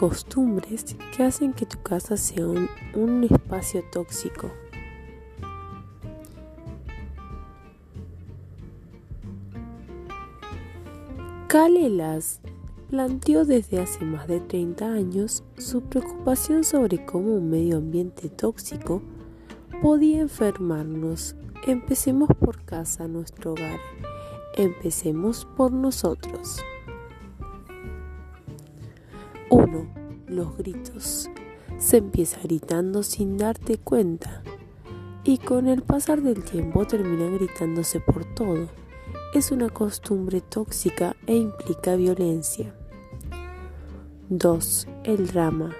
costumbres que hacen que tu casa sea un, espacio tóxico. Kalelas planteó desde hace más de 30 años su preocupación sobre cómo un medio ambiente tóxico podía enfermarnos. Empecemos por casa, nuestro hogar. Empecemos por nosotros. 1. Los gritos. Se empieza gritando sin darte cuenta y con el pasar del tiempo terminan gritándose por todo. Es una costumbre tóxica e implica violencia. 2. El drama.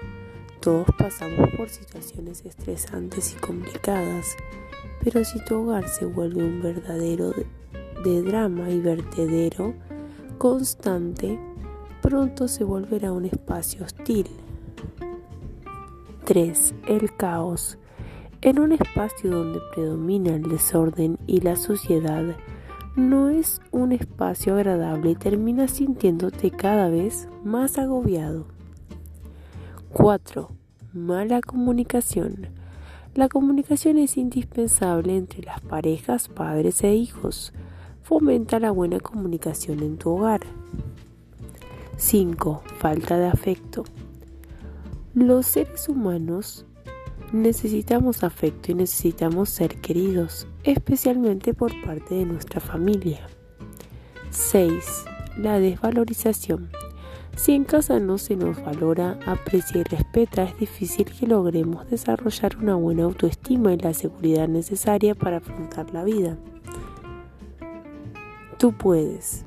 Todos pasamos por situaciones estresantes y complicadas, pero si tu hogar se vuelve un verdadero de drama y vertedero constante, pronto se volverá un espacio hostil. 3. El caos. En un espacio donde predomina el desorden y la suciedad, no es un espacio agradable y terminas sintiéndote cada vez más agobiado. 4. Mala comunicación. La comunicación es indispensable entre las parejas, padres e hijos. Fomenta la buena comunicación en tu hogar. 5. Falta de afecto. Los seres humanos necesitamos afecto y necesitamos ser queridos, especialmente por parte de nuestra familia. 6. La desvalorización. Si en casa no se nos valora, aprecia y respeta, es difícil que logremos desarrollar una buena autoestima y la seguridad necesaria para afrontar la vida. Tú puedes.